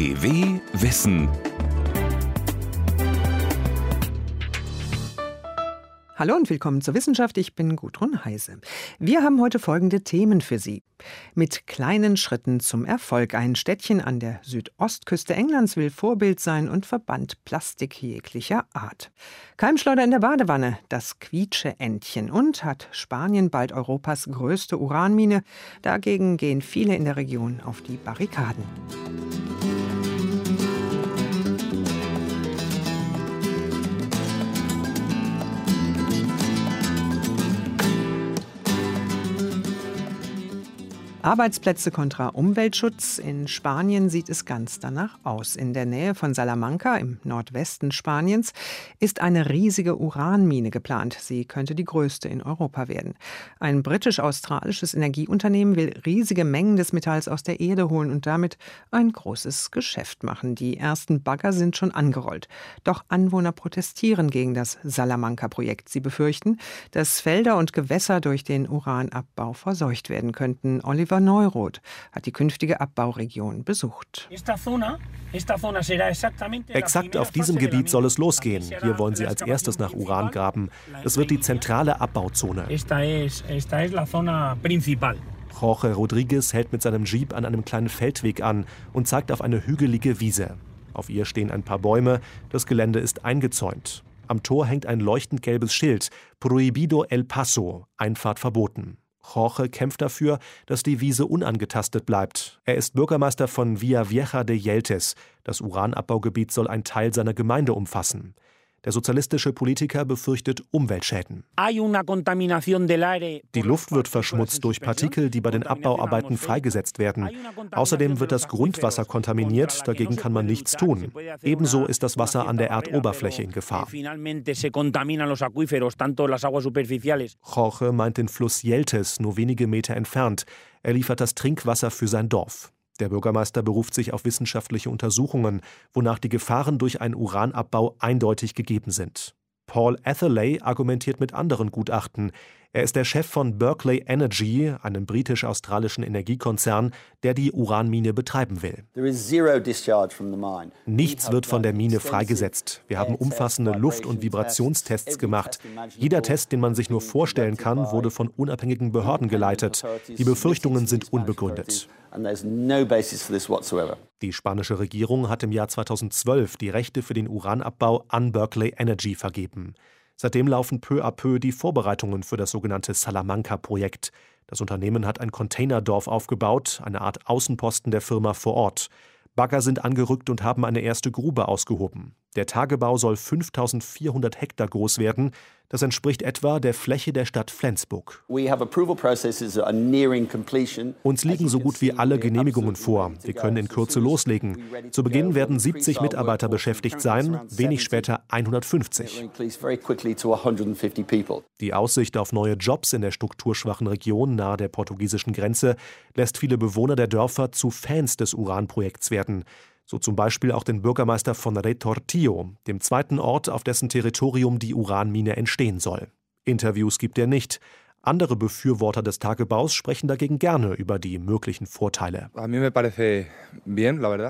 DW Wissen Hallo und willkommen zur Wissenschaft. Ich bin Gudrun Heise. Wir haben heute folgende Themen für Sie. Mit kleinen Schritten zum Erfolg. Ein Städtchen an der Südostküste Englands will Vorbild sein und verbannt Plastik jeglicher Art. Keimschleuder in der Badewanne, das Quietsche-Entchen. Und hat Spanien bald Europas größte Uranmine? Dagegen gehen viele in der Region auf die Barrikaden. Arbeitsplätze kontra Umweltschutz. In Spanien sieht es ganz danach aus. In der Nähe von Salamanca im Nordwesten Spaniens ist eine riesige Uranmine geplant. Sie könnte die größte in Europa werden. Ein britisch-australisches Energieunternehmen will riesige Mengen des Metalls aus der Erde holen und damit ein großes Geschäft machen. Die ersten Bagger sind schon angerollt. Doch Anwohner protestieren gegen das Salamanca-Projekt. Sie befürchten, dass Felder und Gewässer durch den Uranabbau verseucht werden könnten. Oliver Oliver Neuroth hat die künftige Abbauregion besucht. Exakt auf diesem Gebiet soll es losgehen. Hier wollen sie als erstes nach Uran graben. Es wird die zentrale Abbauzone. Jorge Rodriguez hält mit seinem Jeep an einem kleinen Feldweg an und zeigt auf eine hügelige Wiese. Auf ihr stehen ein paar Bäume, das Gelände ist eingezäunt. Am Tor hängt ein leuchtend gelbes Schild: Prohibido el Paso, Einfahrt verboten. Jorge kämpft dafür, dass die Wiese unangetastet bleibt. Er ist Bürgermeister von Villa Vieja de Yeltes. Das Uranabbaugebiet soll ein Teil seiner Gemeinde umfassen. Der sozialistische Politiker befürchtet Umweltschäden. Die Luft wird verschmutzt durch Partikel, die bei den Abbauarbeiten freigesetzt werden. Außerdem wird das Grundwasser kontaminiert, dagegen kann man nichts tun. Ebenso ist das Wasser an der Erdoberfläche in Gefahr. Jorge meint den Fluss Yeltes, nur wenige Meter entfernt. Er liefert das Trinkwasser für sein Dorf. Der Bürgermeister beruft sich auf wissenschaftliche Untersuchungen, wonach die Gefahren durch einen Uranabbau eindeutig gegeben sind. Paul Atherley argumentiert mit anderen Gutachten. Er ist der Chef von Berkeley Energy, einem britisch-australischen Energiekonzern, der die Uranmine betreiben will. Nichts wird von der Mine freigesetzt. Wir haben umfassende Luft- und Vibrationstests gemacht. Jeder Test, den man sich nur vorstellen kann, wurde von unabhängigen Behörden geleitet. Die Befürchtungen sind unbegründet. Die spanische Regierung hat im Jahr 2012 die Rechte für den Uranabbau an Berkeley Energy vergeben. Seitdem laufen peu à peu die Vorbereitungen für das sogenannte Salamanca-Projekt. Das Unternehmen hat ein Containerdorf aufgebaut, eine Art Außenposten der Firma vor Ort. Bagger sind angerückt und haben eine erste Grube ausgehoben. Der Tagebau soll 5400 Hektar groß werden. Das entspricht etwa der Fläche der Stadt Flensburg. Uns liegen so gut wie alle Genehmigungen vor. Wir können in Kürze loslegen. Zu Beginn werden 70 Mitarbeiter beschäftigt sein, wenig später 150. Die Aussicht auf neue Jobs in der strukturschwachen Region nahe der portugiesischen Grenze lässt viele Bewohner der Dörfer zu Fans des Uranprojekts werden so zum Beispiel auch den Bürgermeister von Retortillo, dem zweiten Ort, auf dessen Territorium die Uranmine entstehen soll. Interviews gibt er nicht. Andere Befürworter des Tagebaus sprechen dagegen gerne über die möglichen Vorteile.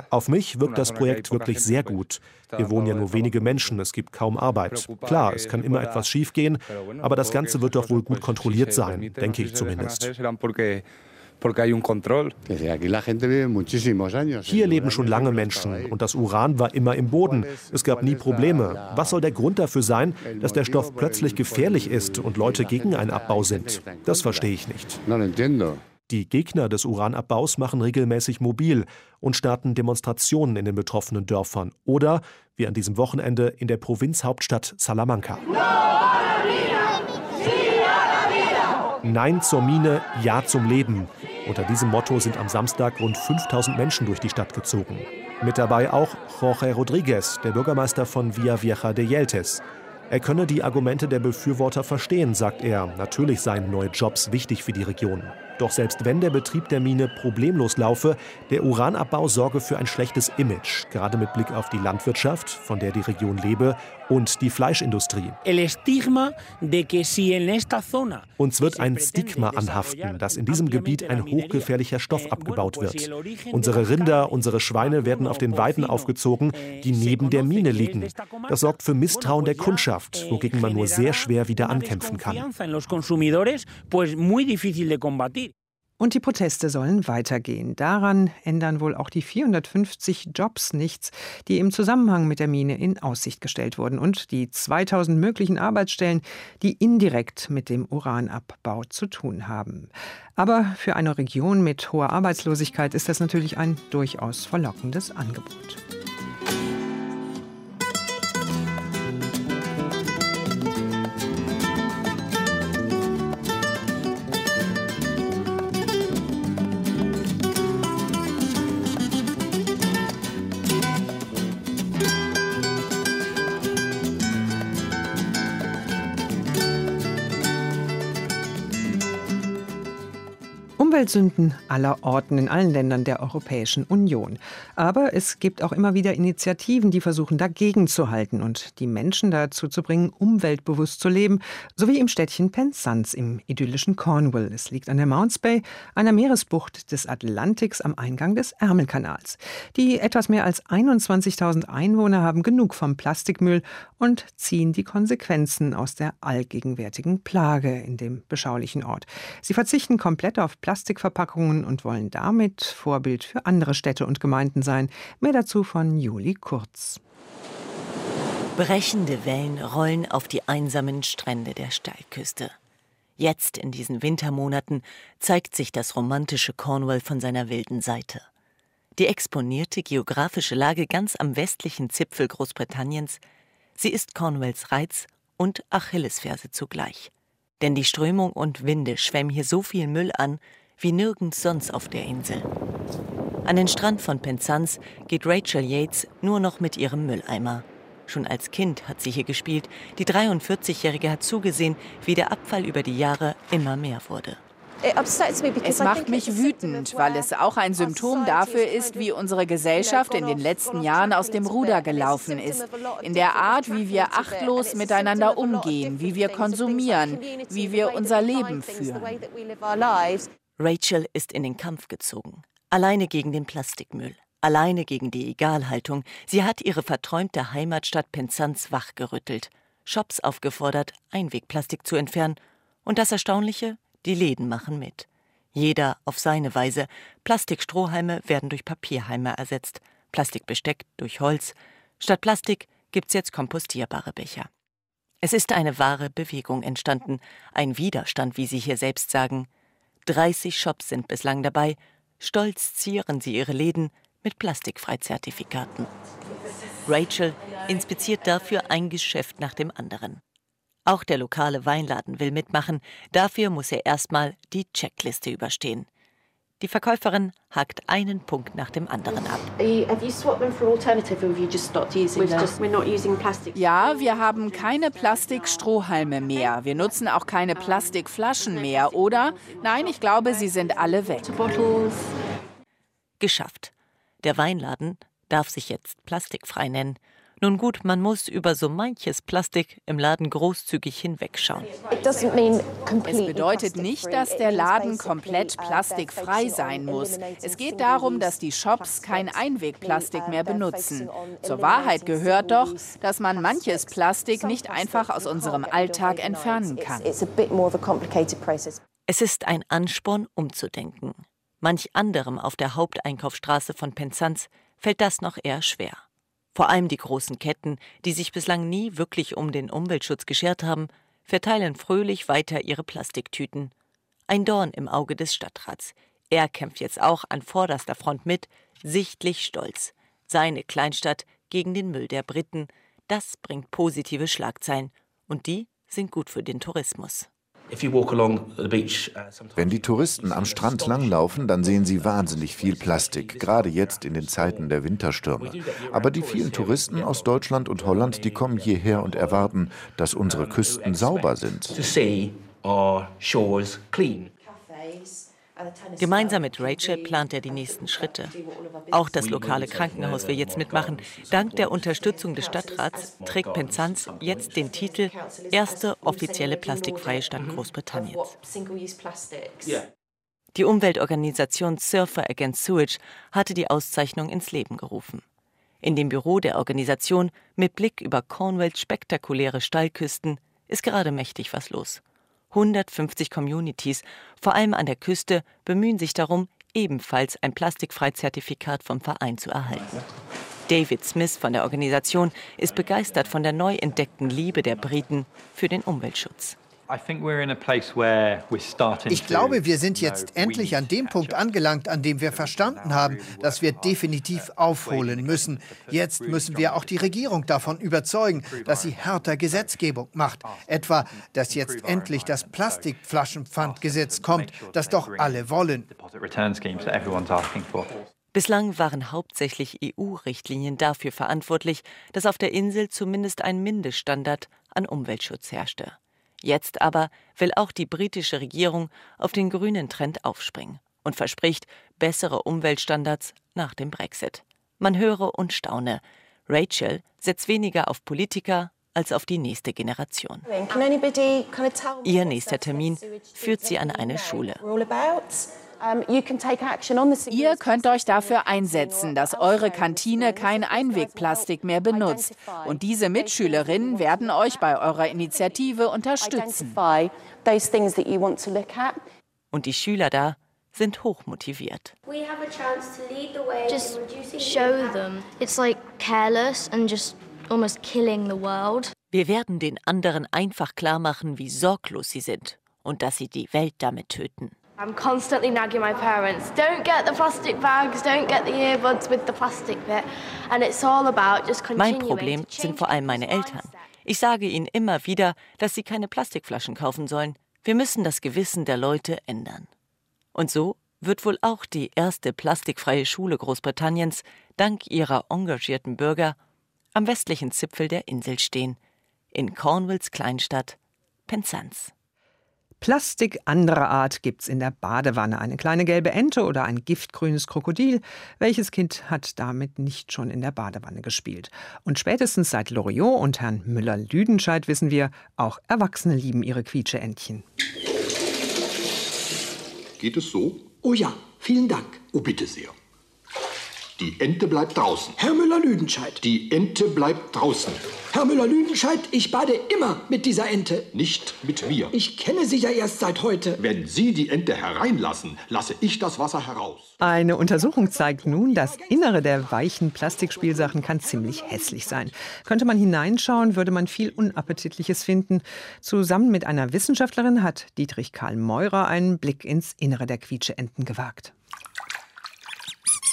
Auf mich wirkt das Projekt wirklich sehr gut. Wir wohnen ja nur wenige Menschen, es gibt kaum Arbeit. Klar, es kann immer etwas schiefgehen, aber das Ganze wird doch wohl gut kontrolliert sein, denke ich zumindest. Hier leben schon lange Menschen und das Uran war immer im Boden. Es gab nie Probleme. Was soll der Grund dafür sein, dass der Stoff plötzlich gefährlich ist und Leute gegen einen Abbau sind? Das verstehe ich nicht. Die Gegner des Uranabbaus machen regelmäßig mobil und starten Demonstrationen in den betroffenen Dörfern oder, wie an diesem Wochenende, in der Provinzhauptstadt Salamanca. Nein zur Mine, Ja zum Leben. Unter diesem Motto sind am Samstag rund 5000 Menschen durch die Stadt gezogen. Mit dabei auch Jorge Rodriguez, der Bürgermeister von Villa Vieja de Yeltes. Er könne die Argumente der Befürworter verstehen, sagt er. Natürlich seien neue Jobs wichtig für die Region. Doch selbst wenn der Betrieb der Mine problemlos laufe, der Uranabbau sorge für ein schlechtes Image, gerade mit Blick auf die Landwirtschaft, von der die Region lebe, und die Fleischindustrie. Uns wird ein Stigma anhaften, dass in diesem Gebiet ein hochgefährlicher Stoff eh, abgebaut wird. Unsere Rinder, unsere Schweine werden auf den Weiden aufgezogen, eh, die neben der Mine liegen. Das sorgt für Misstrauen der Kundschaft, eh, wogegen man nur sehr schwer wieder ankämpfen kann. Und die Proteste sollen weitergehen. Daran ändern wohl auch die 450 Jobs nichts, die im Zusammenhang mit der Mine in Aussicht gestellt wurden und die 2000 möglichen Arbeitsstellen, die indirekt mit dem Uranabbau zu tun haben. Aber für eine Region mit hoher Arbeitslosigkeit ist das natürlich ein durchaus verlockendes Angebot. Umweltsünden aller Orten in allen Ländern der Europäischen Union. Aber es gibt auch immer wieder Initiativen, die versuchen, dagegen zu halten und die Menschen dazu zu bringen, umweltbewusst zu leben, so wie im Städtchen Penzance im idyllischen Cornwall. Es liegt an der Mounts Bay, einer Meeresbucht des Atlantiks am Eingang des Ärmelkanals. Die etwas mehr als 21.000 Einwohner haben genug vom Plastikmüll und ziehen die Konsequenzen aus der allgegenwärtigen Plage in dem beschaulichen Ort. Sie verzichten komplett auf Plastik Plastikverpackungen und wollen damit Vorbild für andere Städte und Gemeinden sein. Mehr dazu von Juli Kurz. Brechende Wellen rollen auf die einsamen Strände der Steilküste. Jetzt in diesen Wintermonaten zeigt sich das romantische Cornwall von seiner wilden Seite. Die exponierte geografische Lage ganz am westlichen Zipfel Großbritanniens, sie ist Cornwalls Reiz und Achillesferse zugleich. Denn die Strömung und Winde schwemmen hier so viel Müll an, wie nirgends sonst auf der Insel. An den Strand von Penzance geht Rachel Yates nur noch mit ihrem Mülleimer. Schon als Kind hat sie hier gespielt. Die 43-Jährige hat zugesehen, wie der Abfall über die Jahre immer mehr wurde. Es macht mich wütend, weil es auch ein Symptom dafür ist, wie unsere Gesellschaft in den letzten Jahren aus dem Ruder gelaufen ist. In der Art, wie wir achtlos miteinander umgehen, wie wir konsumieren, wie wir unser Leben führen. Rachel ist in den Kampf gezogen. Alleine gegen den Plastikmüll. Alleine gegen die Egalhaltung. Sie hat ihre verträumte Heimatstadt Penzance wachgerüttelt. Shops aufgefordert, Einwegplastik zu entfernen. Und das Erstaunliche? Die Läden machen mit. Jeder auf seine Weise. Plastikstrohhalme werden durch Papierhalme ersetzt. Plastikbesteck durch Holz. Statt Plastik gibt's jetzt kompostierbare Becher. Es ist eine wahre Bewegung entstanden, ein Widerstand, wie Sie hier selbst sagen. 30 Shops sind bislang dabei. Stolz zieren sie ihre Läden mit Plastikfreizertifikaten. Rachel inspiziert dafür ein Geschäft nach dem anderen. Auch der lokale Weinladen will mitmachen. Dafür muss er erstmal die Checkliste überstehen. Die Verkäuferin hakt einen Punkt nach dem anderen ab. Ja, wir haben keine Plastikstrohhalme mehr. Wir nutzen auch keine Plastikflaschen mehr, oder? Nein, ich glaube, sie sind alle weg. Geschafft. Der Weinladen darf sich jetzt plastikfrei nennen. Nun gut, man muss über so manches Plastik im Laden großzügig hinwegschauen. Es bedeutet nicht, dass der Laden komplett plastikfrei sein muss. Es geht darum, dass die Shops kein Einwegplastik mehr benutzen. Zur Wahrheit gehört doch, dass man manches Plastik nicht einfach aus unserem Alltag entfernen kann. Es ist ein Ansporn, umzudenken. Manch anderem auf der Haupteinkaufsstraße von Penzance fällt das noch eher schwer. Vor allem die großen Ketten, die sich bislang nie wirklich um den Umweltschutz geschert haben, verteilen fröhlich weiter ihre Plastiktüten. Ein Dorn im Auge des Stadtrats. Er kämpft jetzt auch an vorderster Front mit, sichtlich stolz. Seine Kleinstadt gegen den Müll der Briten, das bringt positive Schlagzeilen. Und die sind gut für den Tourismus. Uh, Wenn die Touristen am Strand langlaufen, dann sehen sie wahnsinnig viel Plastik, gerade jetzt in den Zeiten der Winterstürme. Aber die vielen Touristen aus Deutschland und Holland, die kommen hierher und erwarten, dass unsere Küsten sauber sind. Gemeinsam mit Rachel plant er die nächsten Schritte. Auch das lokale Krankenhaus will jetzt mitmachen. Dank der Unterstützung des Stadtrats trägt Penzance jetzt den Titel Erste offizielle plastikfreie Stadt Großbritanniens. Die Umweltorganisation Surfer Against Sewage hatte die Auszeichnung ins Leben gerufen. In dem Büro der Organisation mit Blick über Cornwalls spektakuläre Steilküsten ist gerade mächtig was los. 150 Communities, vor allem an der Küste, bemühen sich darum, ebenfalls ein Plastikfreizertifikat vom Verein zu erhalten. David Smith von der Organisation ist begeistert von der neu entdeckten Liebe der Briten für den Umweltschutz. Ich glaube, wir sind jetzt endlich an dem Punkt angelangt, an dem wir verstanden haben, dass wir definitiv aufholen müssen. Jetzt müssen wir auch die Regierung davon überzeugen, dass sie härter Gesetzgebung macht. Etwa, dass jetzt endlich das Plastikflaschenpfandgesetz kommt, das doch alle wollen. Bislang waren hauptsächlich EU-Richtlinien dafür verantwortlich, dass auf der Insel zumindest ein Mindeststandard an Umweltschutz herrschte. Jetzt aber will auch die britische Regierung auf den grünen Trend aufspringen und verspricht bessere Umweltstandards nach dem Brexit. Man höre und staune. Rachel setzt weniger auf Politiker als auf die nächste Generation. Ihr nächster Termin führt sie an eine Schule. Ihr könnt euch dafür einsetzen, dass eure Kantine kein Einwegplastik mehr benutzt. Und diese Mitschülerinnen werden euch bei eurer Initiative unterstützen. Und die Schüler da sind hochmotiviert. Just show them. It's like careless and just almost killing the world. Wir werden den anderen einfach klar machen, wie sorglos sie sind und dass sie die Welt damit töten. I'm constantly nagging my parents, don't get the plastic bags, don't get the earbuds with the plastic bit. And it's all about just Mein Problem sind vor allem meine Eltern. Ich sage ihnen immer wieder, dass sie keine Plastikflaschen kaufen sollen. Wir müssen das Gewissen der Leute ändern. Und so wird wohl auch die erste plastikfreie Schule Großbritanniens dank ihrer engagierten Bürger am westlichen Zipfel der Insel stehen, in Cornwalls Kleinstadt Penzance. Plastik anderer Art gibt's in der Badewanne. Eine kleine gelbe Ente oder ein giftgrünes Krokodil. Welches Kind hat damit nicht schon in der Badewanne gespielt? Und spätestens seit Loriot und Herrn Müller-Lüdenscheid wissen wir, auch Erwachsene lieben ihre Quietscheentchen. Geht es so? Oh ja, vielen Dank. Oh, bitte sehr. Die Ente bleibt draußen. Herr Müller-Lüdenscheid. Die Ente bleibt draußen. Herr Müller-Lüdenscheid, ich bade immer mit dieser Ente. Nicht mit mir. Ich kenne Sie ja erst seit heute. Wenn Sie die Ente hereinlassen, lasse ich das Wasser heraus. Eine Untersuchung zeigt nun, das Innere der weichen Plastikspielsachen kann ziemlich hässlich sein. Könnte man hineinschauen, würde man viel Unappetitliches finden. Zusammen mit einer Wissenschaftlerin hat Dietrich Karl Meurer einen Blick ins Innere der Quietscheenten gewagt.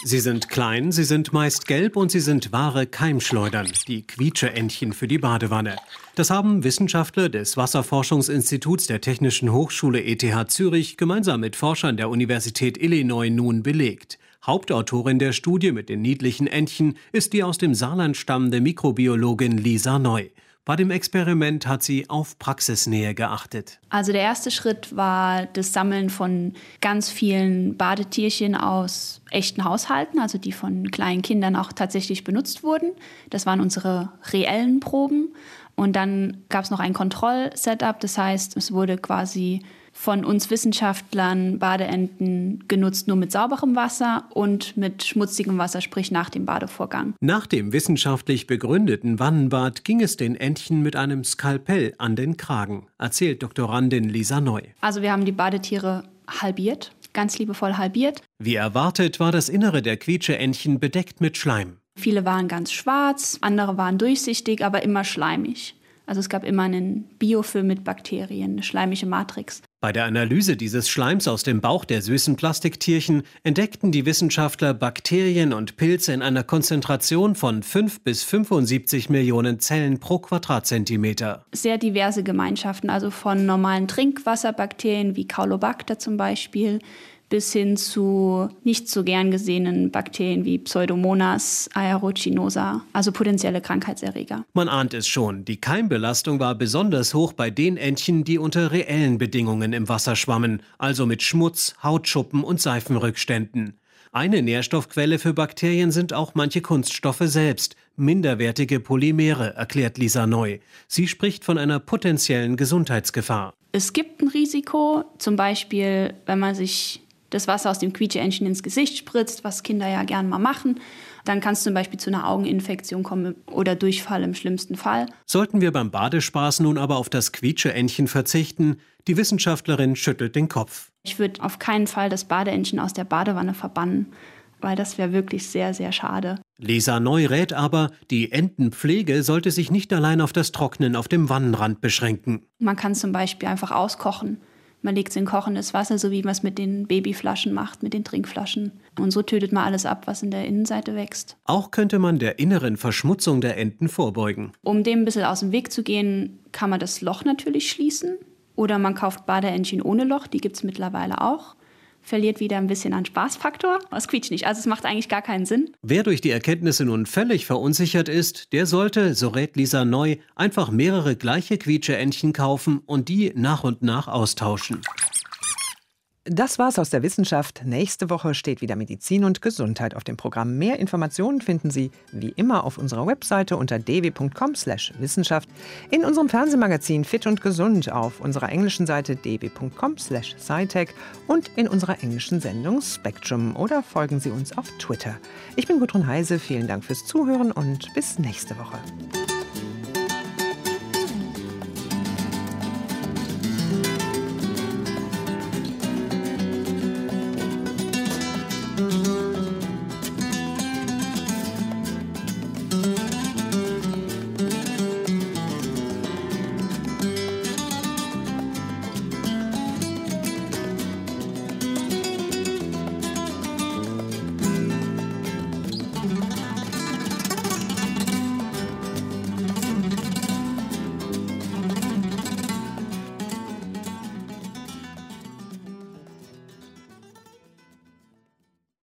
Sie sind klein, sie sind meist gelb und sie sind wahre Keimschleudern, die Quietscheentchen für die Badewanne. Das haben Wissenschaftler des Wasserforschungsinstituts der Technischen Hochschule ETH Zürich gemeinsam mit Forschern der Universität Illinois nun belegt. Hauptautorin der Studie mit den niedlichen Entchen ist die aus dem Saarland stammende Mikrobiologin Lisa Neu. Bei dem Experiment hat sie auf Praxisnähe geachtet. Also der erste Schritt war das Sammeln von ganz vielen Badetierchen aus echten Haushalten, also die von kleinen Kindern auch tatsächlich benutzt wurden. Das waren unsere reellen Proben. Und dann gab es noch ein Kontrollsetup, das heißt, es wurde quasi von uns Wissenschaftlern Badeenten genutzt, nur mit sauberem Wasser und mit schmutzigem Wasser, sprich nach dem Badevorgang. Nach dem wissenschaftlich begründeten Wannenbad ging es den Entchen mit einem Skalpell an den Kragen, erzählt Doktorandin Lisa Neu. Also wir haben die Badetiere halbiert, ganz liebevoll halbiert. Wie erwartet war das Innere der Quietscheentchen bedeckt mit Schleim. Viele waren ganz schwarz, andere waren durchsichtig, aber immer schleimig. Also es gab immer einen Biofilm mit Bakterien, eine schleimige Matrix. Bei der Analyse dieses Schleims aus dem Bauch der süßen Plastiktierchen entdeckten die Wissenschaftler Bakterien und Pilze in einer Konzentration von 5 bis 75 Millionen Zellen pro Quadratzentimeter. Sehr diverse Gemeinschaften, also von normalen Trinkwasserbakterien wie Caulobacter zum Beispiel, bis hin zu nicht so gern gesehenen Bakterien wie Pseudomonas aeruginosa, also potenzielle Krankheitserreger. Man ahnt es schon, die Keimbelastung war besonders hoch bei den Entchen, die unter reellen Bedingungen im Wasser schwammen, also mit Schmutz, Hautschuppen und Seifenrückständen. Eine Nährstoffquelle für Bakterien sind auch manche Kunststoffe selbst, minderwertige Polymere, erklärt Lisa Neu. Sie spricht von einer potenziellen Gesundheitsgefahr. Es gibt ein Risiko, zum Beispiel, wenn man sich das Wasser aus dem Quietscheentchen ins Gesicht spritzt, was Kinder ja gern mal machen. Dann kann es zum Beispiel zu einer Augeninfektion kommen oder Durchfall im schlimmsten Fall. Sollten wir beim Badespaß nun aber auf das Quietscheentchen verzichten? Die Wissenschaftlerin schüttelt den Kopf. Ich würde auf keinen Fall das Badeentchen aus der Badewanne verbannen, weil das wäre wirklich sehr, sehr schade. Lisa Neu rät aber, die Entenpflege sollte sich nicht allein auf das Trocknen auf dem Wannenrand beschränken. Man kann zum Beispiel einfach auskochen. Man legt es in kochendes Wasser, so wie man es mit den Babyflaschen macht, mit den Trinkflaschen. Und so tötet man alles ab, was in der Innenseite wächst. Auch könnte man der inneren Verschmutzung der Enten vorbeugen. Um dem ein bisschen aus dem Weg zu gehen, kann man das Loch natürlich schließen. Oder man kauft Badeentchen ohne Loch, die gibt es mittlerweile auch verliert wieder ein bisschen an Spaßfaktor. Es quietscht nicht. Also es macht eigentlich gar keinen Sinn. Wer durch die Erkenntnisse nun völlig verunsichert ist, der sollte, so rät Lisa Neu, einfach mehrere gleiche Quietscheentchen kaufen und die nach und nach austauschen. Das war's aus der Wissenschaft. Nächste Woche steht wieder Medizin und Gesundheit auf dem Programm. Mehr Informationen finden Sie wie immer auf unserer Webseite unter dw.com/wissenschaft, in unserem Fernsehmagazin Fit und Gesund auf unserer englischen Seite dw.com/scitech und in unserer englischen Sendung Spectrum oder folgen Sie uns auf Twitter. Ich bin Gudrun Heise. Vielen Dank fürs Zuhören und bis nächste Woche.